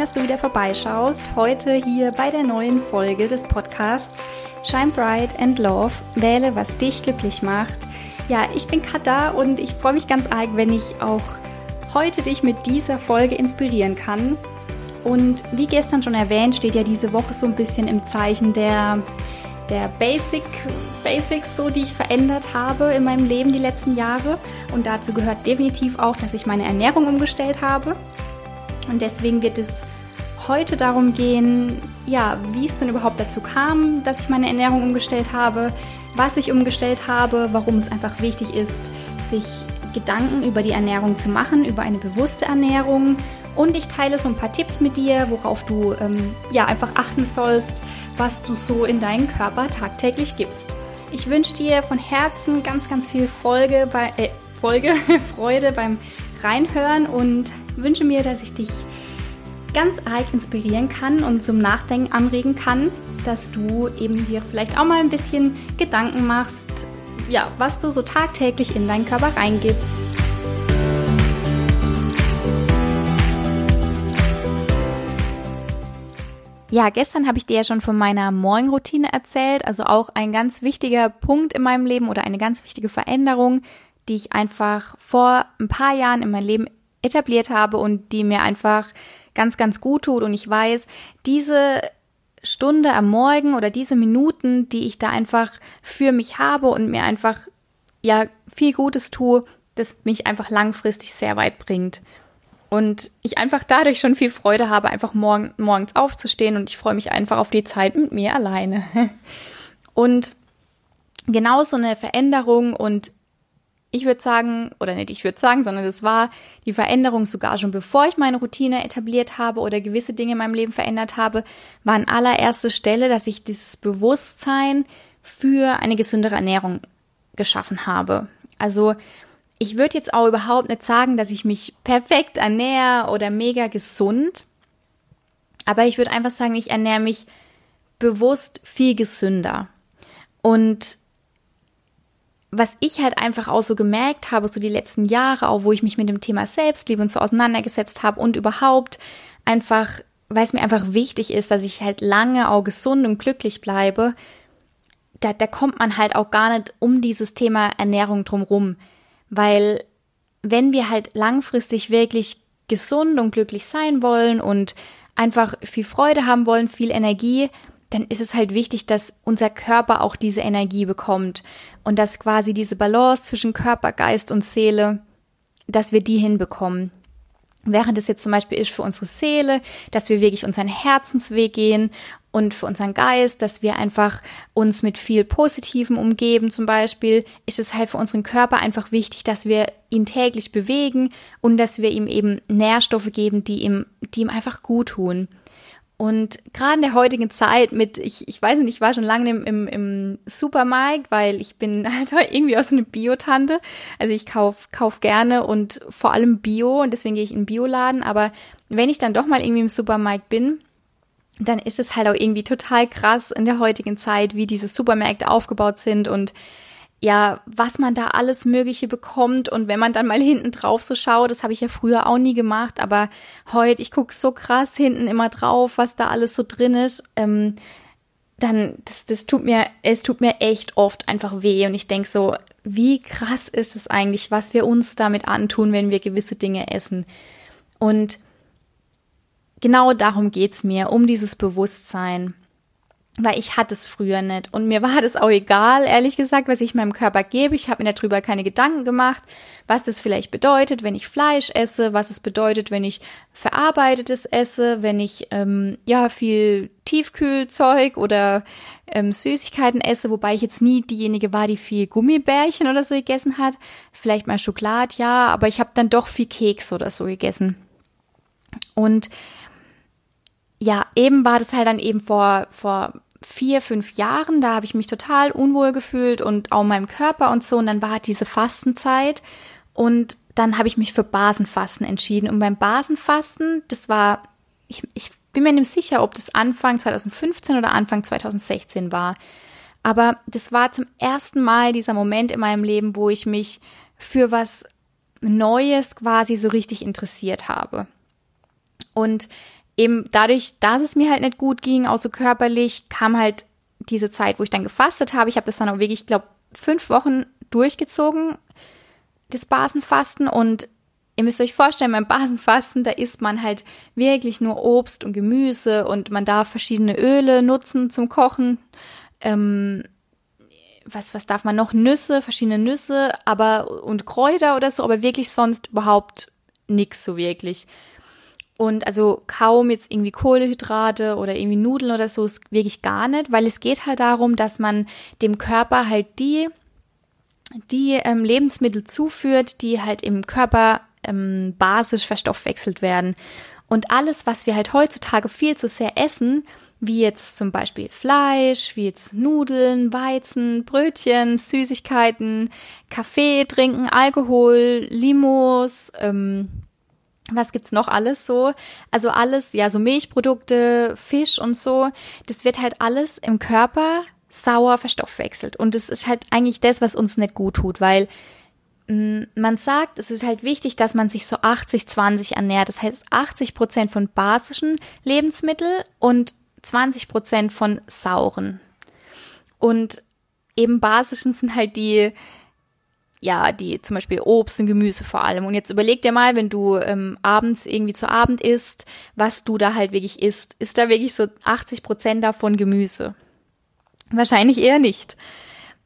dass du wieder vorbeischaust. Heute hier bei der neuen Folge des Podcasts Shine Bright and Love. Wähle, was dich glücklich macht. Ja, ich bin Kata und ich freue mich ganz arg, wenn ich auch heute dich mit dieser Folge inspirieren kann. Und wie gestern schon erwähnt, steht ja diese Woche so ein bisschen im Zeichen der, der Basic, Basics, so, die ich verändert habe in meinem Leben die letzten Jahre. Und dazu gehört definitiv auch, dass ich meine Ernährung umgestellt habe. Und deswegen wird es heute darum gehen, ja, wie es denn überhaupt dazu kam, dass ich meine Ernährung umgestellt habe, was ich umgestellt habe, warum es einfach wichtig ist, sich Gedanken über die Ernährung zu machen, über eine bewusste Ernährung. Und ich teile so ein paar Tipps mit dir, worauf du ähm, ja einfach achten sollst, was du so in deinen Körper tagtäglich gibst. Ich wünsche dir von Herzen ganz, ganz viel Folge bei, äh, Folge, Freude beim Reinhören und wünsche mir, dass ich dich ganz arg inspirieren kann und zum Nachdenken anregen kann, dass du eben dir vielleicht auch mal ein bisschen Gedanken machst, ja, was du so tagtäglich in deinen Körper reingibst. Ja, gestern habe ich dir ja schon von meiner Morgenroutine erzählt, also auch ein ganz wichtiger Punkt in meinem Leben oder eine ganz wichtige Veränderung, die ich einfach vor ein paar Jahren in meinem Leben etabliert habe und die mir einfach ganz, ganz gut tut. Und ich weiß, diese Stunde am Morgen oder diese Minuten, die ich da einfach für mich habe und mir einfach ja viel Gutes tue, das mich einfach langfristig sehr weit bringt. Und ich einfach dadurch schon viel Freude habe, einfach morgen, morgens aufzustehen und ich freue mich einfach auf die Zeit mit mir alleine. Und genau so eine Veränderung und ich würde sagen, oder nicht ich würde sagen, sondern das war die Veränderung sogar schon bevor ich meine Routine etabliert habe oder gewisse Dinge in meinem Leben verändert habe, war an allererster Stelle, dass ich dieses Bewusstsein für eine gesündere Ernährung geschaffen habe. Also ich würde jetzt auch überhaupt nicht sagen, dass ich mich perfekt ernähre oder mega gesund, aber ich würde einfach sagen, ich ernähre mich bewusst viel gesünder. Und was ich halt einfach auch so gemerkt habe, so die letzten Jahre, auch wo ich mich mit dem Thema Selbstliebe und so auseinandergesetzt habe und überhaupt einfach, weil es mir einfach wichtig ist, dass ich halt lange auch gesund und glücklich bleibe, da, da kommt man halt auch gar nicht um dieses Thema Ernährung drumrum. Weil wenn wir halt langfristig wirklich gesund und glücklich sein wollen und einfach viel Freude haben wollen, viel Energie, dann ist es halt wichtig, dass unser Körper auch diese Energie bekommt und dass quasi diese Balance zwischen Körper, Geist und Seele, dass wir die hinbekommen. Während es jetzt zum Beispiel ist für unsere Seele, dass wir wirklich unseren Herzensweg gehen und für unseren Geist, dass wir einfach uns mit viel Positivem umgeben zum Beispiel, ist es halt für unseren Körper einfach wichtig, dass wir ihn täglich bewegen und dass wir ihm eben Nährstoffe geben, die ihm, die ihm einfach gut tun. Und gerade in der heutigen Zeit mit, ich, ich weiß nicht, ich war schon lange im, im, im Supermarkt, weil ich bin halt irgendwie auch so eine Biotante. Also ich kauf, kauf gerne und vor allem Bio und deswegen gehe ich in den Bioladen. Aber wenn ich dann doch mal irgendwie im Supermarkt bin, dann ist es halt auch irgendwie total krass in der heutigen Zeit, wie diese Supermärkte aufgebaut sind und ja, was man da alles Mögliche bekommt. Und wenn man dann mal hinten drauf so schaut, das habe ich ja früher auch nie gemacht, aber heute, ich gucke so krass hinten immer drauf, was da alles so drin ist, ähm, dann, das, das tut mir, es tut mir echt oft einfach weh. Und ich denk so, wie krass ist es eigentlich, was wir uns damit antun, wenn wir gewisse Dinge essen. Und genau darum geht's mir, um dieses Bewusstsein weil ich hatte es früher nicht und mir war das auch egal, ehrlich gesagt, was ich meinem Körper gebe. Ich habe mir darüber keine Gedanken gemacht, was das vielleicht bedeutet, wenn ich Fleisch esse, was es bedeutet, wenn ich verarbeitetes esse, wenn ich ähm, ja viel Tiefkühlzeug oder ähm, Süßigkeiten esse, wobei ich jetzt nie diejenige war, die viel Gummibärchen oder so gegessen hat. Vielleicht mal Schokolade, ja, aber ich habe dann doch viel Keks oder so gegessen. Und ja, eben war das halt dann eben vor, vor vier, fünf Jahren, da habe ich mich total unwohl gefühlt und auch meinem Körper und so. Und dann war diese Fastenzeit und dann habe ich mich für Basenfasten entschieden. Und beim Basenfasten, das war, ich, ich bin mir nicht sicher, ob das Anfang 2015 oder Anfang 2016 war. Aber das war zum ersten Mal dieser Moment in meinem Leben, wo ich mich für was Neues quasi so richtig interessiert habe. Und eben dadurch, dass es mir halt nicht gut ging, auch so körperlich, kam halt diese Zeit, wo ich dann gefastet habe. Ich habe das dann auch wirklich, ich glaube, fünf Wochen durchgezogen, das Basenfasten. Und ihr müsst euch vorstellen, beim Basenfasten, da isst man halt wirklich nur Obst und Gemüse und man darf verschiedene Öle nutzen zum Kochen. Ähm, was, was darf man noch? Nüsse, verschiedene Nüsse, aber und Kräuter oder so, aber wirklich sonst überhaupt nichts so wirklich. Und also kaum jetzt irgendwie Kohlehydrate oder irgendwie Nudeln oder so, ist wirklich gar nicht, weil es geht halt darum, dass man dem Körper halt die, die ähm, Lebensmittel zuführt, die halt im Körper ähm, basisch verstoffwechselt werden. Und alles, was wir halt heutzutage viel zu sehr essen, wie jetzt zum Beispiel Fleisch, wie jetzt Nudeln, Weizen, Brötchen, Süßigkeiten, Kaffee trinken, Alkohol, Limos, ähm, was gibt's noch alles so? Also alles, ja, so Milchprodukte, Fisch und so, das wird halt alles im Körper sauer verstoffwechselt. Und das ist halt eigentlich das, was uns nicht gut tut, weil mm, man sagt, es ist halt wichtig, dass man sich so 80-20 ernährt. Das heißt 80 Prozent von basischen Lebensmitteln und 20 Prozent von sauren. Und eben basischen sind halt die, ja, die zum Beispiel Obst und Gemüse vor allem. Und jetzt überleg dir mal, wenn du ähm, abends irgendwie zu Abend isst, was du da halt wirklich isst. Ist da wirklich so 80 Prozent davon Gemüse? Wahrscheinlich eher nicht.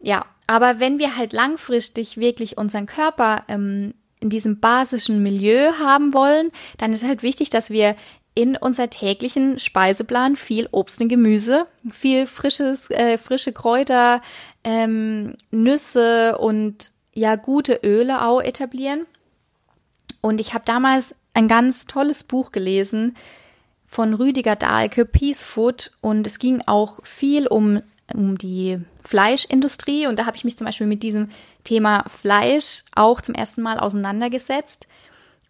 Ja, aber wenn wir halt langfristig wirklich unseren Körper ähm, in diesem basischen Milieu haben wollen, dann ist halt wichtig, dass wir in unser täglichen Speiseplan viel Obst und Gemüse, viel frisches, äh, frische Kräuter, ähm, Nüsse und ja gute Öle auch etablieren. Und ich habe damals ein ganz tolles Buch gelesen von Rüdiger Dahlke, Peace Food. Und es ging auch viel um, um die Fleischindustrie. Und da habe ich mich zum Beispiel mit diesem Thema Fleisch auch zum ersten Mal auseinandergesetzt.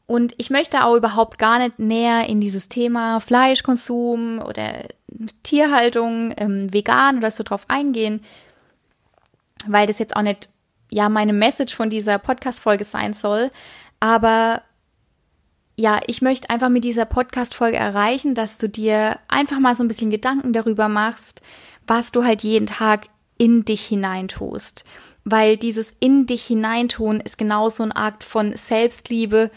Und ich möchte auch überhaupt gar nicht näher in dieses Thema Fleischkonsum oder Tierhaltung, ähm, vegan oder so drauf eingehen, weil das jetzt auch nicht ja meine Message von dieser Podcast-Folge sein soll. Aber ja, ich möchte einfach mit dieser Podcast-Folge erreichen, dass du dir einfach mal so ein bisschen Gedanken darüber machst, was du halt jeden Tag in dich hineintust. Weil dieses in dich hineintun ist genauso ein Akt von Selbstliebe,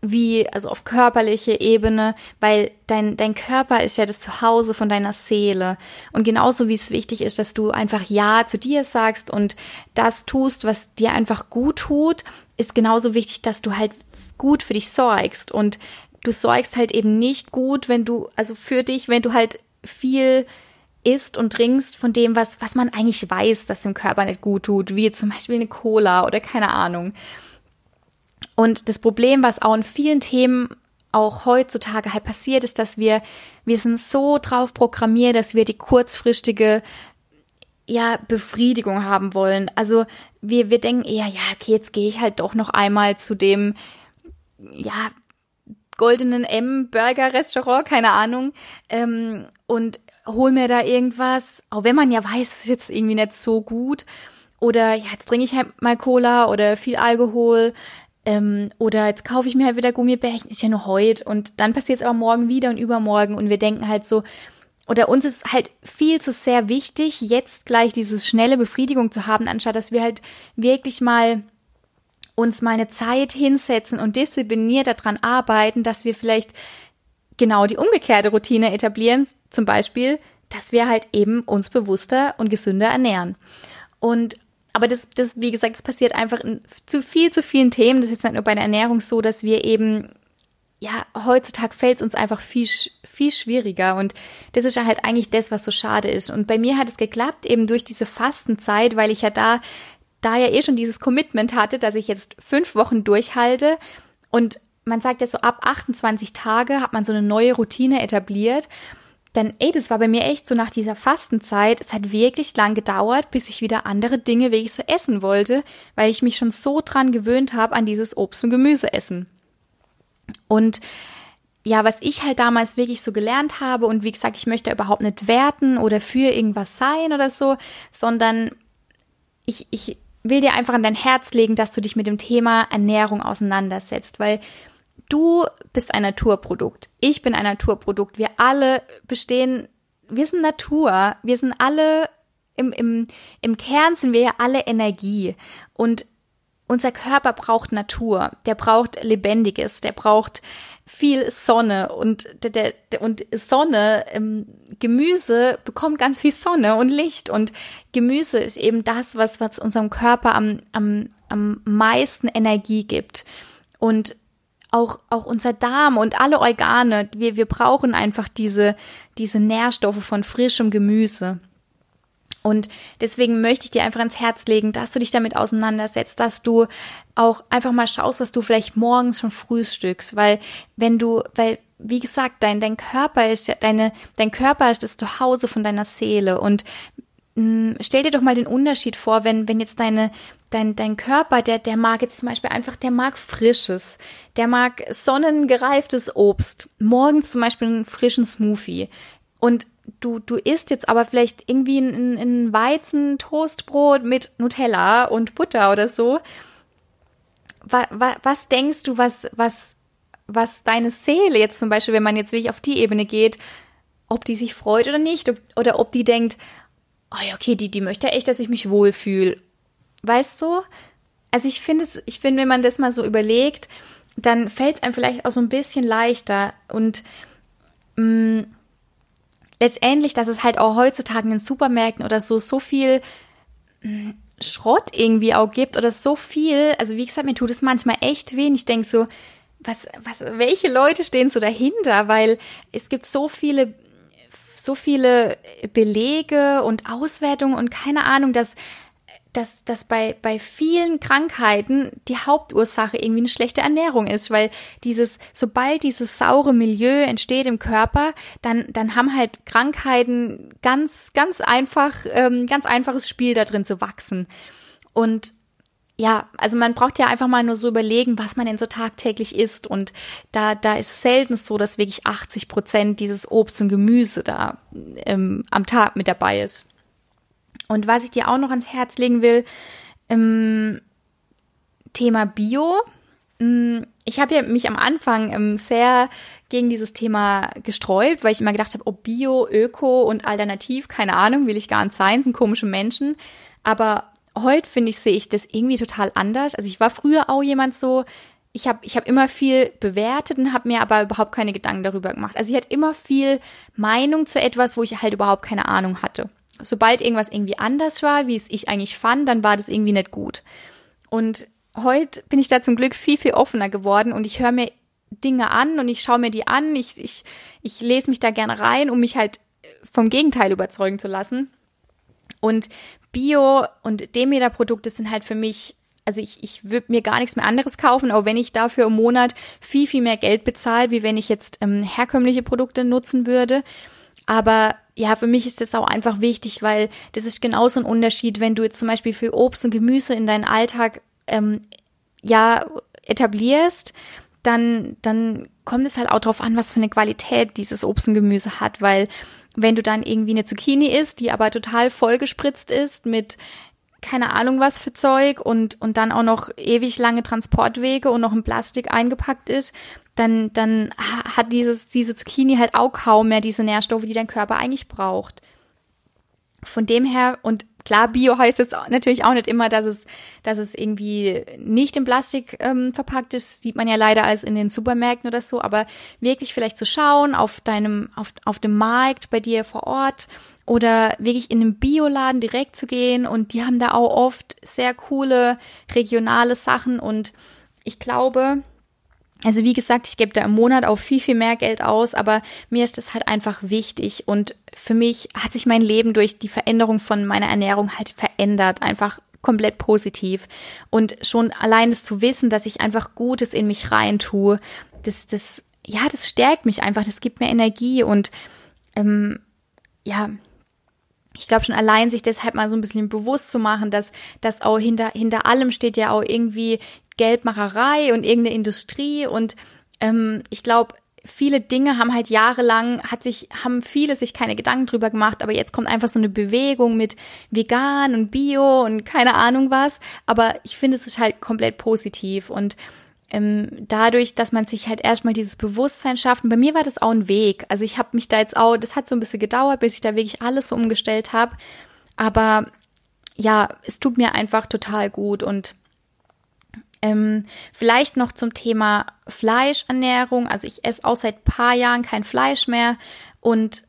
wie, also auf körperliche Ebene, weil dein, dein Körper ist ja das Zuhause von deiner Seele. Und genauso wie es wichtig ist, dass du einfach Ja zu dir sagst und das tust, was dir einfach gut tut, ist genauso wichtig, dass du halt gut für dich sorgst. Und du sorgst halt eben nicht gut, wenn du, also für dich, wenn du halt viel isst und trinkst von dem, was, was man eigentlich weiß, dass dem Körper nicht gut tut, wie zum Beispiel eine Cola oder keine Ahnung. Und das Problem, was auch in vielen Themen auch heutzutage halt passiert, ist, dass wir, wir sind so drauf programmiert, dass wir die kurzfristige ja, Befriedigung haben wollen. Also wir, wir denken eher, ja, okay, jetzt gehe ich halt doch noch einmal zu dem, ja, goldenen M-Burger-Restaurant, keine Ahnung, ähm, und hol mir da irgendwas, auch wenn man ja weiß, es ist jetzt irgendwie nicht so gut. Oder ja, jetzt trinke ich halt mal Cola oder viel Alkohol. Ähm, oder jetzt kaufe ich mir halt wieder Gummibärchen, ist ja nur heute und dann passiert es aber morgen wieder und übermorgen. Und wir denken halt so, oder uns ist halt viel zu sehr wichtig, jetzt gleich diese schnelle Befriedigung zu haben, anstatt dass wir halt wirklich mal uns mal eine Zeit hinsetzen und diszipliniert daran arbeiten, dass wir vielleicht genau die umgekehrte Routine etablieren, zum Beispiel, dass wir halt eben uns bewusster und gesünder ernähren. Und aber das, das, wie gesagt, das passiert einfach in zu viel, zu vielen Themen. Das ist jetzt nicht nur bei der Ernährung so, dass wir eben, ja, heutzutage fällt es uns einfach viel, viel schwieriger. Und das ist ja halt eigentlich das, was so schade ist. Und bei mir hat es geklappt, eben durch diese Fastenzeit, weil ich ja da, da ja eh schon dieses Commitment hatte, dass ich jetzt fünf Wochen durchhalte. Und man sagt ja so, ab 28 Tage hat man so eine neue Routine etabliert. Denn ey, das war bei mir echt so nach dieser Fastenzeit. Es hat wirklich lang gedauert, bis ich wieder andere Dinge wirklich so essen wollte, weil ich mich schon so dran gewöhnt habe an dieses Obst- und Gemüseessen. Und ja, was ich halt damals wirklich so gelernt habe und wie gesagt, ich möchte überhaupt nicht werten oder für irgendwas sein oder so, sondern ich, ich will dir einfach an dein Herz legen, dass du dich mit dem Thema Ernährung auseinandersetzt, weil du bist ein Naturprodukt. Ich bin ein Naturprodukt. Wir alle bestehen, wir sind Natur. Wir sind alle, im, im, im Kern sind wir ja alle Energie. Und unser Körper braucht Natur. Der braucht Lebendiges. Der braucht viel Sonne und der, der und Sonne ähm, Gemüse bekommt ganz viel Sonne und Licht und Gemüse ist eben das was was unserem Körper am am am meisten Energie gibt und auch auch unser Darm und alle Organe wir wir brauchen einfach diese diese Nährstoffe von frischem Gemüse. Und deswegen möchte ich dir einfach ins Herz legen, dass du dich damit auseinandersetzt, dass du auch einfach mal schaust, was du vielleicht morgens schon frühstückst, weil wenn du, weil wie gesagt, dein dein Körper ist deine dein Körper ist das Zuhause von deiner Seele. Und mh, mm, stell dir doch mal den Unterschied vor, wenn wenn jetzt deine dein, dein Körper, der, der mag jetzt zum Beispiel einfach, der mag Frisches, der mag sonnengereiftes Obst, morgens zum Beispiel einen frischen Smoothie. Und du, du isst jetzt aber vielleicht irgendwie ein, ein Weizen-Toastbrot mit Nutella und Butter oder so. Was, was denkst du, was, was, was deine Seele jetzt zum Beispiel, wenn man jetzt wirklich auf die Ebene geht, ob die sich freut oder nicht, ob, oder ob die denkt, oh ja, okay, die, die möchte echt, dass ich mich wohlfühle. Weißt du? Also ich finde es, ich finde, wenn man das mal so überlegt, dann fällt es einem vielleicht auch so ein bisschen leichter und mh, mm, letztendlich, dass es halt auch heutzutage in den Supermärkten oder so so viel hm, Schrott irgendwie auch gibt oder so viel. Also wie gesagt, mir tut es manchmal echt weh. Ich denke so, was, was, welche Leute stehen so dahinter? Weil es gibt so viele so viele Belege und Auswertungen und keine Ahnung, dass dass, dass bei, bei vielen Krankheiten die Hauptursache irgendwie eine schlechte Ernährung ist, weil dieses, sobald dieses saure Milieu entsteht im Körper, dann, dann haben halt Krankheiten ganz, ganz einfach, ähm, ganz einfaches Spiel da drin zu wachsen. Und ja, also man braucht ja einfach mal nur so überlegen, was man denn so tagtäglich isst. Und da, da ist selten so, dass wirklich 80 Prozent dieses Obst und Gemüse da ähm, am Tag mit dabei ist. Und was ich dir auch noch ans Herz legen will, im Thema Bio. Mm, ich habe ja mich am Anfang ähm, sehr gegen dieses Thema gesträubt, weil ich immer gedacht habe, ob Bio, Öko und Alternativ, keine Ahnung, will ich gar nicht sein, sind komische Menschen. Aber heute finde ich, sehe ich das irgendwie total anders. Also ich war früher auch jemand so, ich habe ich hab immer viel bewertet und habe mir aber überhaupt keine Gedanken darüber gemacht. Also ich hatte immer viel Meinung zu etwas, wo ich halt überhaupt keine Ahnung hatte sobald irgendwas irgendwie anders war, wie es ich eigentlich fand, dann war das irgendwie nicht gut. Und heute bin ich da zum Glück viel, viel offener geworden und ich höre mir Dinge an und ich schaue mir die an. Ich, ich, ich lese mich da gerne rein, um mich halt vom Gegenteil überzeugen zu lassen. Und Bio- und Demeter-Produkte sind halt für mich, also ich, ich würde mir gar nichts mehr anderes kaufen, auch wenn ich dafür im Monat viel, viel mehr Geld bezahle, wie wenn ich jetzt ähm, herkömmliche Produkte nutzen würde. Aber ja, für mich ist das auch einfach wichtig, weil das ist genauso ein Unterschied, wenn du jetzt zum Beispiel für Obst und Gemüse in deinen Alltag ähm, ja etablierst, dann, dann kommt es halt auch drauf an, was für eine Qualität dieses Obst und Gemüse hat, weil wenn du dann irgendwie eine Zucchini isst, die aber total vollgespritzt ist mit keine Ahnung was für Zeug und, und dann auch noch ewig lange Transportwege und noch in Plastik eingepackt ist, dann, dann hat dieses, diese Zucchini halt auch kaum mehr diese Nährstoffe, die dein Körper eigentlich braucht. Von dem her, und klar, Bio heißt jetzt natürlich auch nicht immer, dass es, dass es irgendwie nicht in Plastik ähm, verpackt ist, sieht man ja leider als in den Supermärkten oder so, aber wirklich vielleicht zu schauen auf deinem, auf, auf dem Markt bei dir vor Ort oder wirklich in einem Bioladen direkt zu gehen. Und die haben da auch oft sehr coole regionale Sachen. Und ich glaube, also wie gesagt, ich gebe da im Monat auch viel, viel mehr Geld aus, aber mir ist das halt einfach wichtig und für mich hat sich mein Leben durch die Veränderung von meiner Ernährung halt verändert, einfach komplett positiv. Und schon allein das zu wissen, dass ich einfach Gutes in mich rein tue, das, das, ja, das stärkt mich einfach, das gibt mir Energie und ähm, ja, ich glaube schon allein sich deshalb mal so ein bisschen bewusst zu machen, dass dass auch hinter hinter allem steht ja auch irgendwie Geldmacherei und irgendeine Industrie und ähm, ich glaube, viele Dinge haben halt jahrelang, hat sich, haben viele sich keine Gedanken drüber gemacht, aber jetzt kommt einfach so eine Bewegung mit vegan und bio und keine Ahnung was. Aber ich finde, es ist halt komplett positiv und ähm, dadurch, dass man sich halt erstmal dieses Bewusstsein schafft. Und bei mir war das auch ein Weg. Also ich habe mich da jetzt auch, das hat so ein bisschen gedauert, bis ich da wirklich alles so umgestellt habe. Aber ja, es tut mir einfach total gut und ähm, vielleicht noch zum Thema Fleischernährung. Also ich esse auch seit paar Jahren kein Fleisch mehr. Und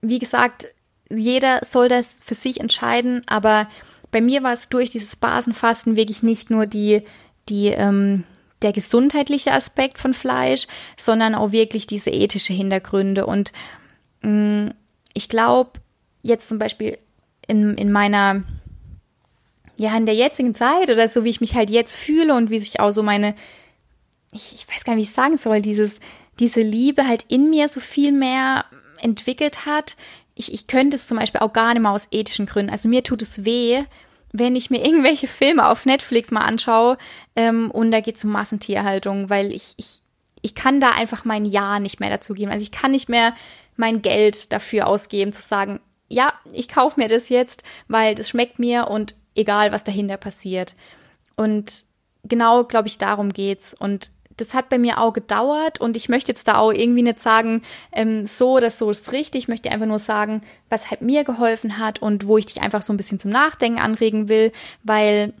wie gesagt, jeder soll das für sich entscheiden. Aber bei mir war es durch dieses Basenfasten wirklich nicht nur die, die, ähm, der gesundheitliche Aspekt von Fleisch, sondern auch wirklich diese ethische Hintergründe. Und mh, mm, ich glaube, jetzt zum Beispiel in, in meiner ja, in der jetzigen Zeit oder so, wie ich mich halt jetzt fühle und wie sich auch so meine, ich, ich weiß gar nicht, wie ich sagen soll, dieses, diese Liebe halt in mir so viel mehr entwickelt hat. Ich, ich könnte es zum Beispiel auch gar nicht mehr aus ethischen Gründen. Also mir tut es weh, wenn ich mir irgendwelche Filme auf Netflix mal anschaue ähm, und da geht es um Massentierhaltung, weil ich, ich, ich kann da einfach mein Ja nicht mehr dazu geben. Also ich kann nicht mehr mein Geld dafür ausgeben, zu sagen, ja, ich kaufe mir das jetzt, weil das schmeckt mir und egal was dahinter passiert. Und genau, glaube ich, darum geht's. Und das hat bei mir auch gedauert und ich möchte jetzt da auch irgendwie nicht sagen, ähm, so oder so ist richtig. Ich möchte einfach nur sagen, was halt mir geholfen hat und wo ich dich einfach so ein bisschen zum Nachdenken anregen will, weil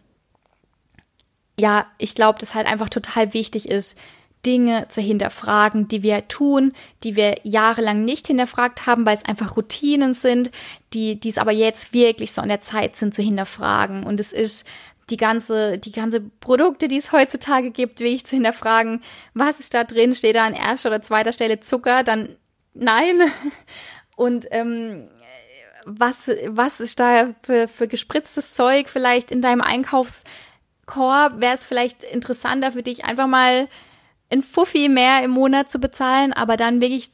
ja, ich glaube, das halt einfach total wichtig ist, Dinge zu hinterfragen, die wir tun, die wir jahrelang nicht hinterfragt haben, weil es einfach Routinen sind, die, die es aber jetzt wirklich so an der Zeit sind zu hinterfragen. Und es ist die ganze, die ganze Produkte, die es heutzutage gibt, wirklich zu hinterfragen, was ist da drin? Steht da an erster oder zweiter Stelle Zucker? Dann nein. Und ähm, was, was ist da für, für gespritztes Zeug vielleicht in deinem Einkaufskorb? Wäre es vielleicht interessanter für dich, einfach mal ein Fuffi mehr im Monat zu bezahlen, aber dann wirklich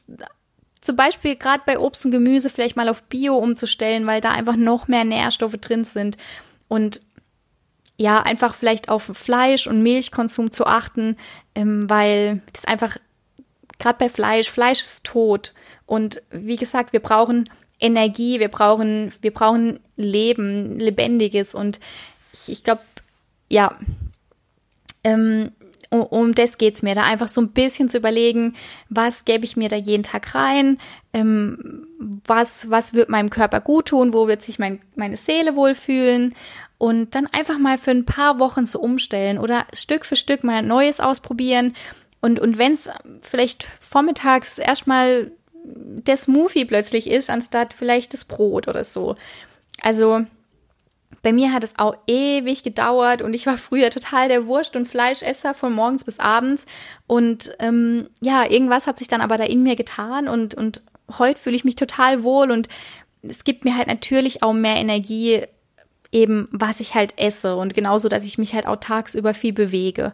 zum Beispiel gerade bei Obst und Gemüse vielleicht mal auf Bio umzustellen, weil da einfach noch mehr Nährstoffe drin sind. Und ja, einfach vielleicht auf Fleisch- und Milchkonsum zu achten, ähm, weil das einfach gerade bei Fleisch, Fleisch ist tot. Und wie gesagt, wir brauchen Energie, wir brauchen, wir brauchen Leben, Lebendiges. Und ich, ich glaube, ja, ähm, um, das geht's mir, da. Einfach so ein bisschen zu überlegen, was gebe ich mir da jeden Tag rein, ähm, was, was wird meinem Körper gut tun, wo wird sich mein, meine Seele wohlfühlen? Und dann einfach mal für ein paar Wochen zu umstellen oder Stück für Stück mal Neues ausprobieren. Und, und wenn es vielleicht vormittags erstmal der Smoothie plötzlich ist, anstatt vielleicht das Brot oder so. Also bei mir hat es auch ewig gedauert und ich war früher total der Wurst- und Fleischesser von morgens bis abends. Und ähm, ja, irgendwas hat sich dann aber da in mir getan und, und heute fühle ich mich total wohl und es gibt mir halt natürlich auch mehr Energie, eben was ich halt esse und genauso, dass ich mich halt auch tagsüber viel bewege.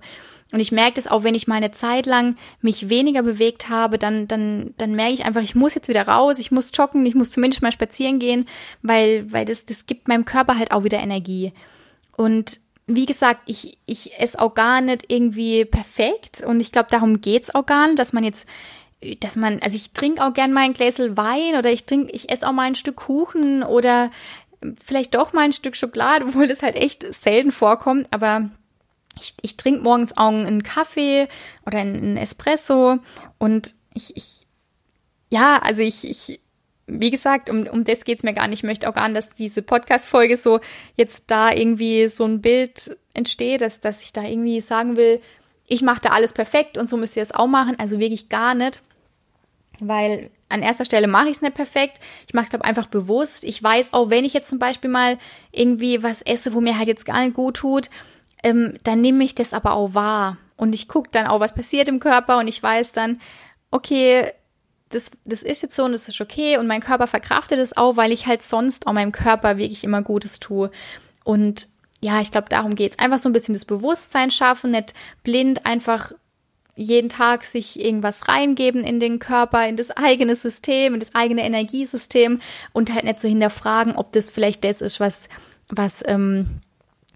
Und ich merke das auch, wenn ich mal eine Zeit lang mich weniger bewegt habe, dann, dann, dann merke ich einfach, ich muss jetzt wieder raus, ich muss joggen, ich muss zumindest mal spazieren gehen, weil, weil das, das gibt meinem Körper halt auch wieder Energie. Und wie gesagt, ich, ich esse auch gar nicht irgendwie perfekt und ich glaube, darum geht's auch gar nicht, dass man jetzt dass man, also ich trinke auch gern mal ein Gläsel Wein oder ich trinke, ich esse auch mal ein Stück Kuchen oder vielleicht doch mal ein Stück Schokolade, obwohl das halt echt selten vorkommt, aber ich, ich trinke morgens auch einen Kaffee oder einen Espresso und ich, ich ja, also ich, ich, wie gesagt, um, um das geht's mir gar nicht. Ich möchte auch gar nicht, dass diese Podcast-Folge so jetzt da irgendwie so ein Bild entsteht, dass, dass ich da irgendwie sagen will, ich mache da alles perfekt und so müsst ihr es auch machen. Also wirklich gar nicht. Weil an erster Stelle mache ich es nicht perfekt. Ich mache es, glaube einfach bewusst. Ich weiß auch, wenn ich jetzt zum Beispiel mal irgendwie was esse, wo mir halt jetzt gar nicht gut tut, ähm, dann nehme ich das aber auch wahr. Und ich gucke dann auch, was passiert im Körper und ich weiß dann, okay, das, das ist jetzt so und das ist okay und mein Körper verkraftet es auch, weil ich halt sonst auch meinem Körper wirklich immer Gutes tue. Und ja, ich glaube, darum geht's. Einfach so ein bisschen das Bewusstsein schaffen, nicht blind einfach jeden Tag sich irgendwas reingeben in den Körper, in das eigene System, in das eigene Energiesystem und halt nicht so hinterfragen, ob das vielleicht das ist, was, was ähm,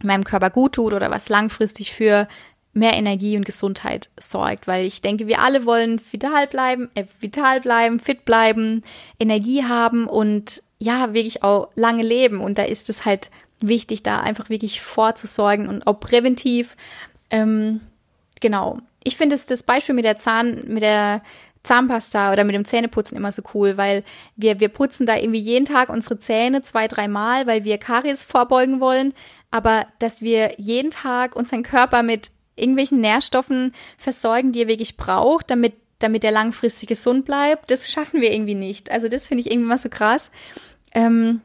meinem Körper gut tut oder was langfristig für mehr Energie und Gesundheit sorgt, weil ich denke, wir alle wollen vital bleiben, äh, vital bleiben, fit bleiben, Energie haben und ja, wirklich auch lange leben und da ist es halt wichtig, da einfach wirklich vorzusorgen und auch präventiv. Ähm, genau. Ich finde das Beispiel mit der Zahn, mit der Zahnpasta oder mit dem Zähneputzen immer so cool, weil wir, wir putzen da irgendwie jeden Tag unsere Zähne zwei, dreimal, weil wir Karies vorbeugen wollen. Aber dass wir jeden Tag unseren Körper mit irgendwelchen Nährstoffen versorgen, die er wirklich braucht, damit, damit er langfristig gesund bleibt, das schaffen wir irgendwie nicht. Also das finde ich irgendwie mal so krass. Ähm,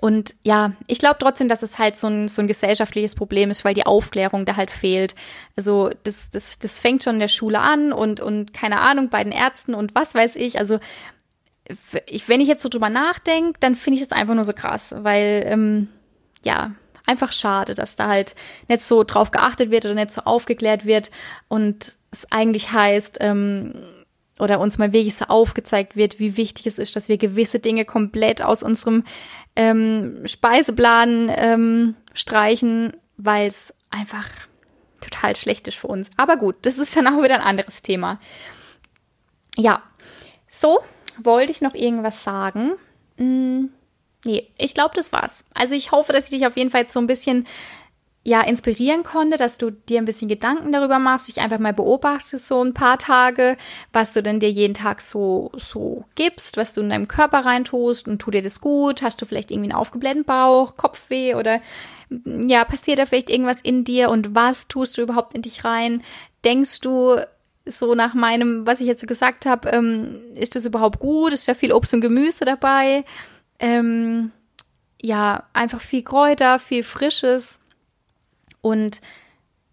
und ja, ich glaube trotzdem, dass es halt so ein, so ein gesellschaftliches Problem ist, weil die Aufklärung da halt fehlt. Also das, das, das fängt schon in der Schule an und, und keine Ahnung, bei den Ärzten und was weiß ich. Also ich, wenn ich jetzt so drüber nachdenke, dann finde ich es einfach nur so krass, weil ähm, ja, einfach schade, dass da halt nicht so drauf geachtet wird oder nicht so aufgeklärt wird und es eigentlich heißt, ähm, oder uns mal wirklich so aufgezeigt wird, wie wichtig es ist, dass wir gewisse Dinge komplett aus unserem ähm, Speiseplan ähm, streichen, weil es einfach total schlecht ist für uns. Aber gut, das ist dann auch wieder ein anderes Thema. Ja, so wollte ich noch irgendwas sagen. Hm, nee, ich glaube, das war's. Also ich hoffe, dass ich dich auf jeden Fall so ein bisschen ja inspirieren konnte, dass du dir ein bisschen Gedanken darüber machst, dich einfach mal beobachtest so ein paar Tage, was du denn dir jeden Tag so so gibst, was du in deinem Körper reintust und tut dir das gut? Hast du vielleicht irgendwie einen aufgeblähten Bauch, Kopfweh oder ja, passiert da vielleicht irgendwas in dir und was tust du überhaupt in dich rein? Denkst du so nach meinem, was ich jetzt so gesagt habe, ähm, ist das überhaupt gut? Ist da viel Obst und Gemüse dabei? Ähm, ja, einfach viel Kräuter, viel Frisches und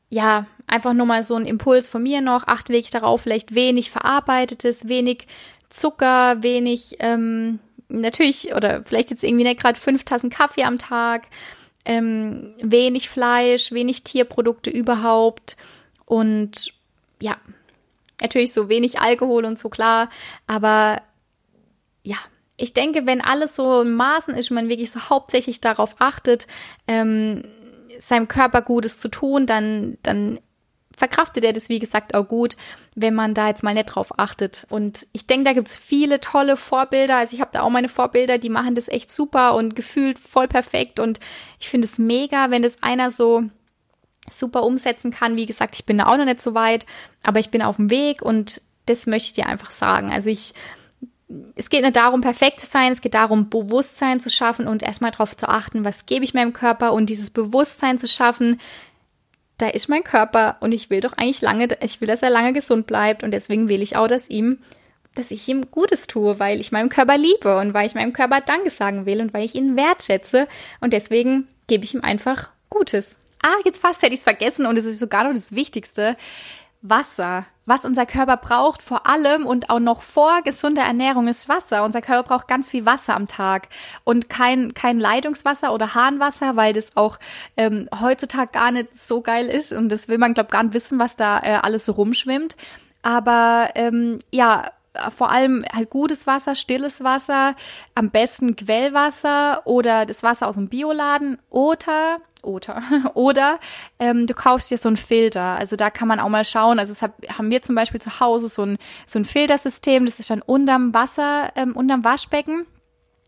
ja, einfach nur mal so ein Impuls von mir noch, acht wirklich darauf, vielleicht wenig verarbeitetes, wenig Zucker, wenig, ähm, natürlich, oder vielleicht jetzt irgendwie nicht gerade fünf Tassen Kaffee am Tag, ähm, wenig Fleisch, wenig Tierprodukte überhaupt. Und ja, natürlich so wenig Alkohol und so klar, aber ja, ich denke, wenn alles so in Maßen ist, man wirklich so hauptsächlich darauf achtet, ähm, seinem Körper Gutes zu tun, dann, dann verkraftet er das, wie gesagt, auch gut, wenn man da jetzt mal nicht drauf achtet. Und ich denke, da gibt's viele tolle Vorbilder. Also ich habe da auch meine Vorbilder, die machen das echt super und gefühlt voll perfekt. Und ich finde es mega, wenn das einer so super umsetzen kann. Wie gesagt, ich bin da auch noch nicht so weit, aber ich bin auf dem Weg und das möchte ich dir einfach sagen. Also ich es geht nicht darum, perfekt zu sein, es geht darum, Bewusstsein zu schaffen und erstmal darauf zu achten, was gebe ich meinem Körper und dieses Bewusstsein zu schaffen, da ist mein Körper und ich will doch eigentlich lange, ich will, dass er lange gesund bleibt und deswegen will ich auch, dass ihm, dass ich ihm Gutes tue, weil ich meinem Körper liebe und weil ich meinem Körper Danke sagen will und weil ich ihn wertschätze und deswegen gebe ich ihm einfach Gutes. Ah, jetzt fast hätte ich es vergessen und es ist sogar noch das Wichtigste. Wasser. Was unser Körper braucht, vor allem und auch noch vor gesunder Ernährung, ist Wasser. Unser Körper braucht ganz viel Wasser am Tag und kein, kein Leitungswasser oder Harnwasser, weil das auch ähm, heutzutage gar nicht so geil ist und das will man, glaube gar nicht wissen, was da äh, alles so rumschwimmt. Aber ähm, ja, vor allem halt gutes Wasser, stilles Wasser, am besten Quellwasser oder das Wasser aus dem Bioladen oder oder oder ähm, du kaufst dir so einen Filter. Also da kann man auch mal schauen. Also hab, haben wir zum Beispiel zu Hause so ein so ein Filtersystem. Das ist dann unterm Wasser, ähm, unterm Waschbecken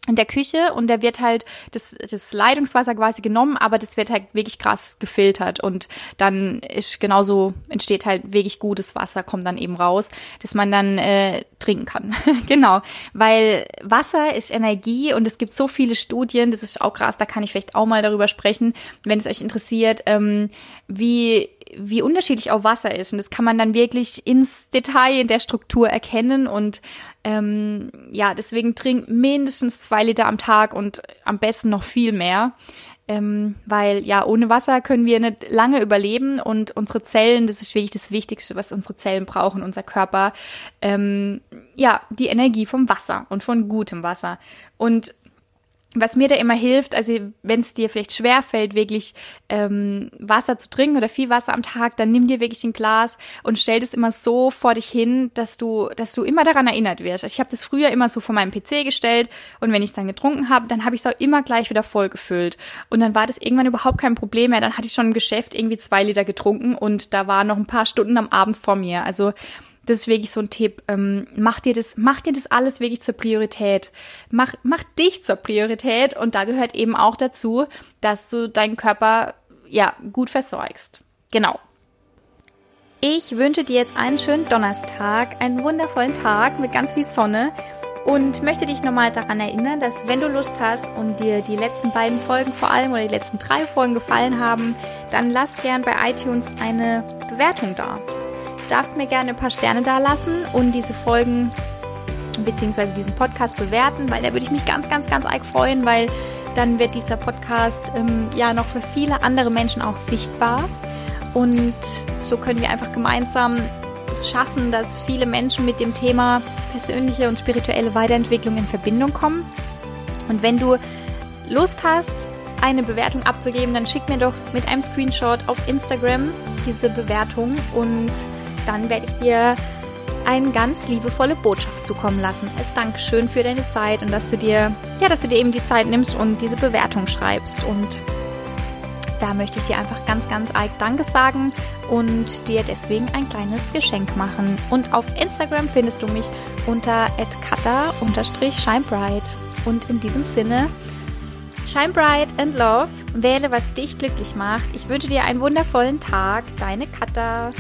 in der Küche und da wird halt das, das Leitungswasser quasi genommen, aber das wird halt wirklich krass gefiltert und dann ist genauso entsteht halt wirklich gutes Wasser, kommt dann eben raus, dass man dann äh, trinken kann. genau, weil Wasser ist Energie und es gibt so viele Studien, das ist auch krass, da kann ich vielleicht auch mal darüber sprechen, wenn es euch interessiert, ähm, wie wie unterschiedlich auch Wasser ist. Und das kann man dann wirklich ins Detail in der Struktur erkennen. Und ähm, ja, deswegen trinkt mindestens zwei Liter am Tag und am besten noch viel mehr. Ähm, weil ja, ohne Wasser können wir nicht lange überleben und unsere Zellen, das ist wirklich das Wichtigste, was unsere Zellen brauchen, unser Körper, ähm, ja, die Energie vom Wasser und von gutem Wasser. Und was mir da immer hilft, also wenn es dir vielleicht schwer fällt, wirklich ähm, Wasser zu trinken oder viel Wasser am Tag, dann nimm dir wirklich ein Glas und stell das immer so vor dich hin, dass du, dass du immer daran erinnert wirst. Also ich habe das früher immer so vor meinem PC gestellt und wenn ich es dann getrunken habe, dann habe ich es auch immer gleich wieder voll gefüllt. Und dann war das irgendwann überhaupt kein Problem mehr. Dann hatte ich schon im Geschäft irgendwie zwei Liter getrunken und da waren noch ein paar Stunden am Abend vor mir. Also das ist wirklich so ein Tipp. Ähm, mach dir das, mach dir das alles wirklich zur Priorität. Mach, mach dich zur Priorität und da gehört eben auch dazu, dass du deinen Körper ja gut versorgst. Genau. Ich wünsche dir jetzt einen schönen Donnerstag, einen wundervollen Tag mit ganz viel Sonne und möchte dich nochmal daran erinnern, dass wenn du Lust hast und dir die letzten beiden Folgen vor allem oder die letzten drei Folgen gefallen haben, dann lass gern bei iTunes eine Bewertung da. Darfst mir gerne ein paar Sterne da lassen und diese Folgen bzw. diesen Podcast bewerten, weil da würde ich mich ganz, ganz, ganz arg freuen, weil dann wird dieser Podcast ähm, ja noch für viele andere Menschen auch sichtbar. Und so können wir einfach gemeinsam es schaffen, dass viele Menschen mit dem Thema persönliche und spirituelle Weiterentwicklung in Verbindung kommen. Und wenn du Lust hast, eine Bewertung abzugeben, dann schick mir doch mit einem Screenshot auf Instagram diese Bewertung und dann werde ich dir eine ganz liebevolle Botschaft zukommen lassen. Als Dankeschön für deine Zeit und dass du dir, ja, dass du dir eben die Zeit nimmst und diese Bewertung schreibst und da möchte ich dir einfach ganz, ganz arg Danke sagen und dir deswegen ein kleines Geschenk machen. Und auf Instagram findest du mich unter @kata_shinebright. Und in diesem Sinne, shine bright and love. Wähle, was dich glücklich macht. Ich wünsche dir einen wundervollen Tag. Deine Kata.